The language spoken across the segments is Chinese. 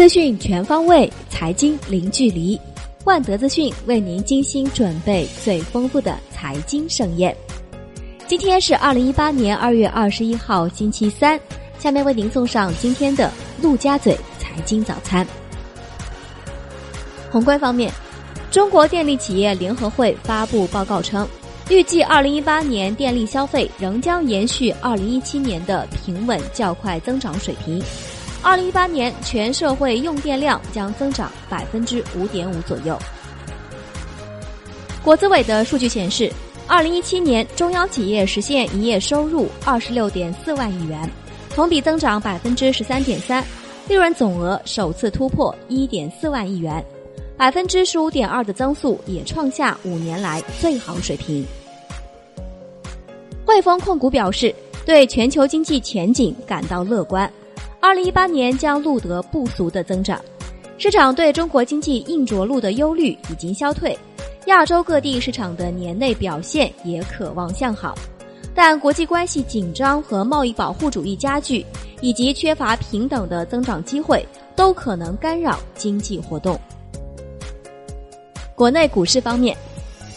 资讯全方位，财经零距离。万德资讯为您精心准备最丰富的财经盛宴。今天是二零一八年二月二十一号，星期三。下面为您送上今天的陆家嘴财经早餐。宏观方面，中国电力企业联合会发布报告称，预计二零一八年电力消费仍将延续二零一七年的平稳较快增长水平。二零一八年全社会用电量将增长百分之五点五左右。国资委的数据显示，二零一七年中央企业实现营业收入二十六点四万亿元，同比增长百分之十三点三，利润总额首次突破一点四万亿元，百分之十五点二的增速也创下五年来最好水平。汇丰控股表示，对全球经济前景感到乐观。二零一八年将录得不俗的增长，市场对中国经济硬着陆的忧虑已经消退，亚洲各地市场的年内表现也可望向好，但国际关系紧张和贸易保护主义加剧，以及缺乏平等的增长机会，都可能干扰经济活动。国内股市方面，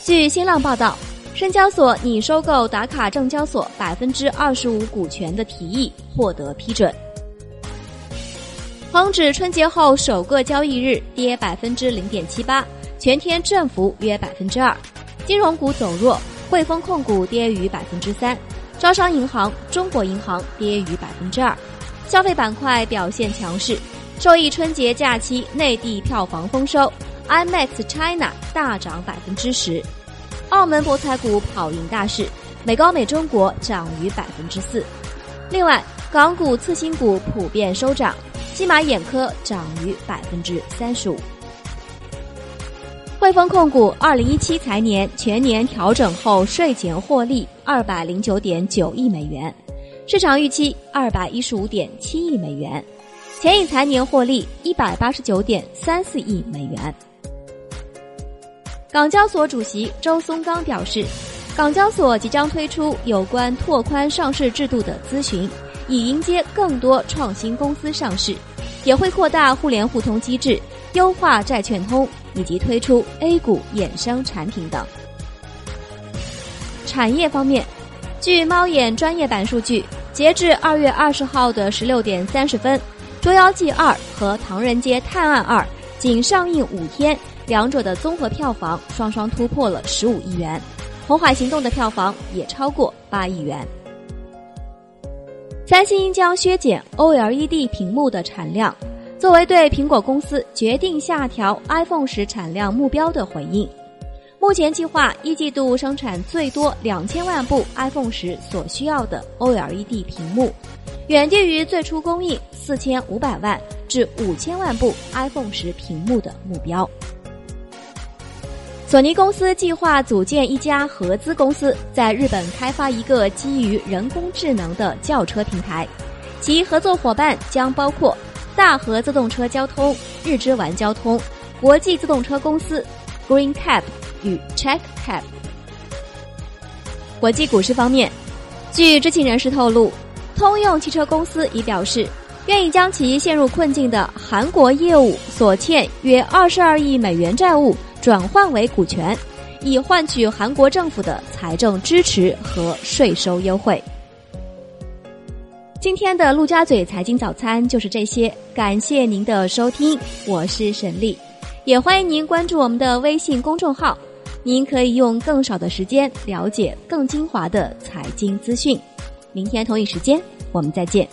据新浪报道，深交所拟收购达卡证交所百分之二十五股权的提议获得批准。恒指春节后首个交易日跌百分之零点七八，全天振幅约百分之二。金融股走弱，汇丰控股跌逾百分之三，招商银行、中国银行跌逾百分之二。消费板块表现强势，受益春节假期内地票房丰收，IMAX China 大涨百分之十。澳门博彩股跑赢大市，美高美中国涨逾百分之四。另外，港股次新股普遍收涨。西马眼科涨逾百分之三十五。汇丰控股二零一七财年全年调整后税前获利二百零九点九亿美元，市场预期二百一十五点七亿美元，前一财年获利一百八十九点三四亿美元。港交所主席周松刚表示，港交所即将推出有关拓宽上市制度的咨询。以迎接更多创新公司上市，也会扩大互联互通机制，优化债券通，以及推出 A 股衍生产品等。产业方面，据猫眼专业版数据，截至二月二十号的十六点三十分，《捉妖记二》和《唐人街探案二》仅上映五天，两者的综合票房双双突破了十五亿元，《红海行动》的票房也超过八亿元。三星将削减 OLED 屏幕的产量，作为对苹果公司决定下调 iPhone 十产量目标的回应。目前计划一季度生产最多两千万部 iPhone 十所需要的 OLED 屏幕，远低于最初供应四千五百万至五千万部 iPhone 十屏幕的目标。索尼公司计划组建一家合资公司，在日本开发一个基于人工智能的轿车平台，其合作伙伴将包括大和自动车交通、日之丸交通、国际自动车公司、Green Cab 与 Check Cab。国际股市方面，据知情人士透露，通用汽车公司已表示愿意将其陷入困境的韩国业务所欠约二十二亿美元债务。转换为股权，以换取韩国政府的财政支持和税收优惠。今天的陆家嘴财经早餐就是这些，感谢您的收听，我是沈丽，也欢迎您关注我们的微信公众号，您可以用更少的时间了解更精华的财经资讯。明天同一时间，我们再见。